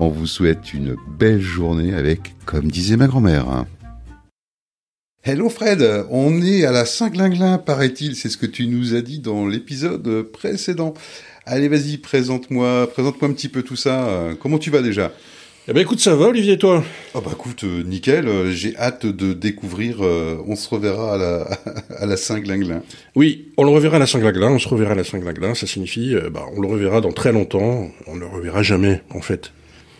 On vous souhaite une belle journée avec, comme disait ma grand-mère. Hello Fred, on est à la Saint-Glinglin, paraît-il, c'est ce que tu nous as dit dans l'épisode précédent. Allez, vas-y, présente-moi, présente-moi un petit peu tout ça. Comment tu vas déjà? Eh ben écoute, ça va Olivier, toi? Oh bah écoute, euh, nickel, euh, j'ai hâte de découvrir, euh, on se reverra à la, à la Saint-Glinglin. Oui, on le reverra à la Saint-Glinglin, on se reverra à la Saint-Glinglin, ça signifie, bah, on le reverra dans très longtemps, on ne le reverra jamais, en fait.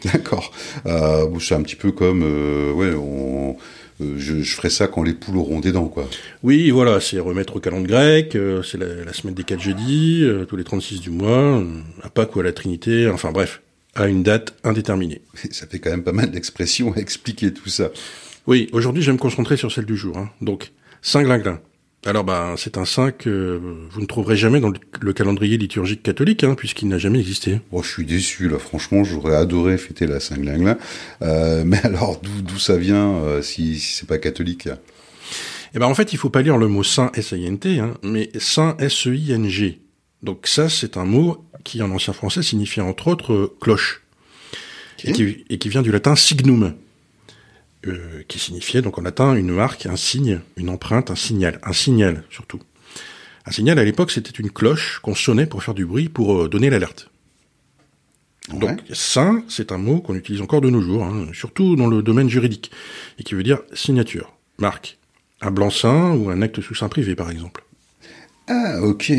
D'accord. Euh, c'est un petit peu comme, ouais, on... Je, je, ferai ça quand les poules auront des dents, quoi. Oui, voilà, c'est remettre au calendrier grec, c'est la, la, semaine des 4 jeudis, tous les 36 du mois, à Pâques ou à la Trinité, enfin bref à une date indéterminée. Ça fait quand même pas mal d'expressions à expliquer tout ça. Oui, aujourd'hui je vais me concentrer sur celle du jour. Hein. Donc, Saint-Glinglin. Alors ben, c'est un saint que vous ne trouverez jamais dans le calendrier liturgique catholique, hein, puisqu'il n'a jamais existé. Oh, je suis déçu là. Franchement, j'aurais adoré fêter la Saint-Glinglin. Euh, mais alors, d'où ça vient euh, si, si c'est pas catholique? Eh ben, en fait, il faut pas lire le mot saint S-I-N-T, hein, mais saint S-E-I-N-G. Donc ça, c'est un mot qui en ancien français signifie entre autres euh, cloche, et, qui, vient du latin signum, euh, qui signifiait donc en latin une marque, un signe, une empreinte, un signal, un signal surtout. Un signal à l'époque c'était une cloche qu'on sonnait pour faire du bruit, pour euh, donner l'alerte. Donc saint, c'est un mot qu'on utilise encore de nos jours, hein, surtout dans le domaine juridique, et qui veut dire signature, marque. Un blanc-seing ou un acte sous sein privé par exemple. Ah ok,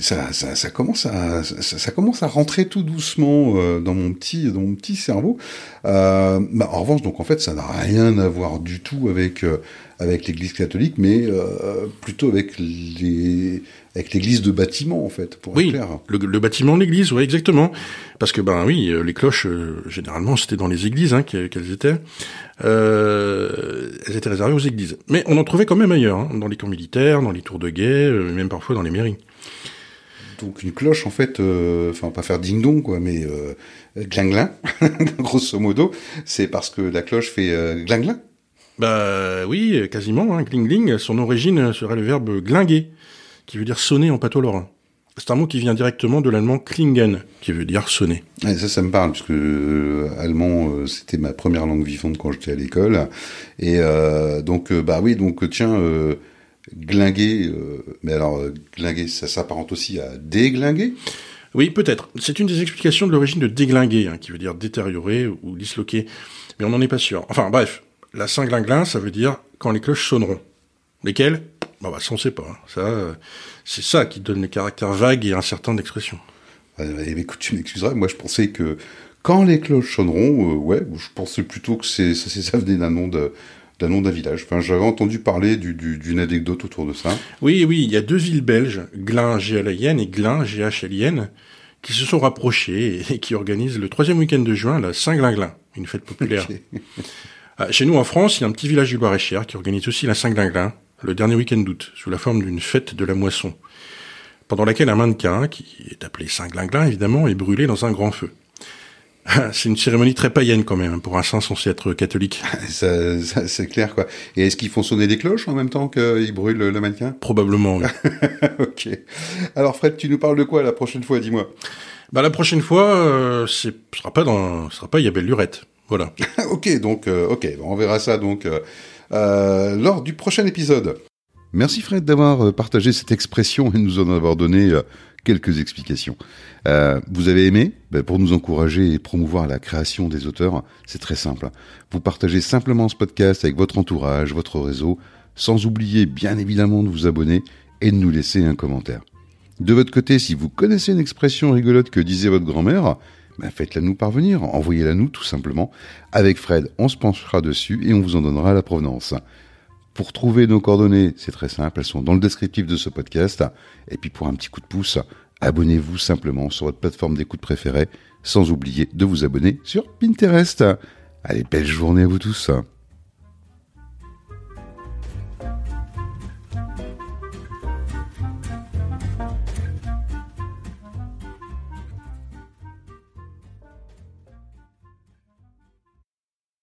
ça, ça, commence à ça, ça, commence à rentrer tout doucement euh, dans mon petit dans mon petit cerveau. Euh, bah, en revanche, donc en fait, ça n'a rien à voir du tout avec euh, avec l'Église catholique, mais euh, plutôt avec les avec l'église de bâtiment en fait pour oui, être clair. Le, le bâtiment de l'église oui exactement. Parce que ben oui les cloches généralement c'était dans les églises hein, qu'elles étaient. Euh, elles étaient réservées aux églises. Mais on en trouvait quand même ailleurs hein, dans les camps militaires dans les tours de guet même parfois dans les mairies. Donc une cloche en fait enfin pas faire ding dong quoi mais glinglin grosso modo c'est parce que la cloche fait glinglin bah oui, quasiment. Hein, glingling, son origine serait le verbe glinguer, qui veut dire sonner en pâteau lorrain. C'est un mot qui vient directement de l'allemand klingen, qui veut dire sonner. ça, ça me parle, puisque euh, allemand, euh, c'était ma première langue vivante quand j'étais à l'école. Et euh, donc, bah oui, donc tiens, glinguer, mais alors glinguer, ça s'apparente aussi à déglinguer? Oui, peut-être. C'est une des explications de l'origine de déglinguer, hein, qui veut dire détériorer ou disloquer. Mais on n'en est pas sûr. Enfin, bref, la Saint-Glinglin, ça veut dire quand les cloches sonneront. Lesquelles? Bah, bah, ça on sait pas. Hein. Ça, euh, c'est ça qui donne le caractère vague et incertain d'expression. écoute, tu m'excuseras, moi je pensais que quand les cloches sonneront, euh, ouais, je pensais plutôt que c'est ça, ça venait d'un nom de d'un nom d'un village. Enfin, j'avais entendu parler d'une du, anecdote autour de ça. Oui, oui, il y a deux villes belges, Glin, g l i n et Glin, g h l i n qui se sont rapprochées et qui organisent le troisième week-end de juin la Saint-Glinglin, une fête populaire. Ah, chez nous, en France, il y a un petit village du Loir-et-Cher qui organise aussi la Saint-Glinglin, le dernier week-end d'août, sous la forme d'une fête de la moisson, pendant laquelle un mannequin, qui est appelé Saint-Glinglin évidemment, est brûlé dans un grand feu. C'est une cérémonie très païenne quand même, pour un saint censé être catholique. ça, c'est clair quoi. Et est-ce qu'ils font sonner des cloches en même temps qu'ils brûlent le mannequin? Probablement, oui. ok. Alors Fred, tu nous parles de quoi la prochaine fois, dis-moi Bah la prochaine fois, euh, ce sera pas dans, ce sera pas Yabelle Lurette. Voilà. ok, donc, euh, ok, on verra ça donc euh, euh, lors du prochain épisode. Merci Fred d'avoir partagé cette expression et nous en avoir donné quelques explications. Vous avez aimé? Ben, Pour nous encourager et promouvoir la création des auteurs, c'est très simple. Vous partagez simplement ce podcast avec votre entourage, votre réseau, sans oublier bien évidemment de vous abonner et de nous laisser un commentaire. De votre côté, si vous connaissez une expression rigolote que disait votre grand-mère, ben faites-la nous parvenir, envoyez-la nous tout simplement. Avec Fred, on se penchera dessus et on vous en donnera la provenance. Pour trouver nos coordonnées, c'est très simple, elles sont dans le descriptif de ce podcast. Et puis pour un petit coup de pouce, abonnez-vous simplement sur votre plateforme d'écoute préférée, sans oublier de vous abonner sur Pinterest. Allez, belle journée à vous tous.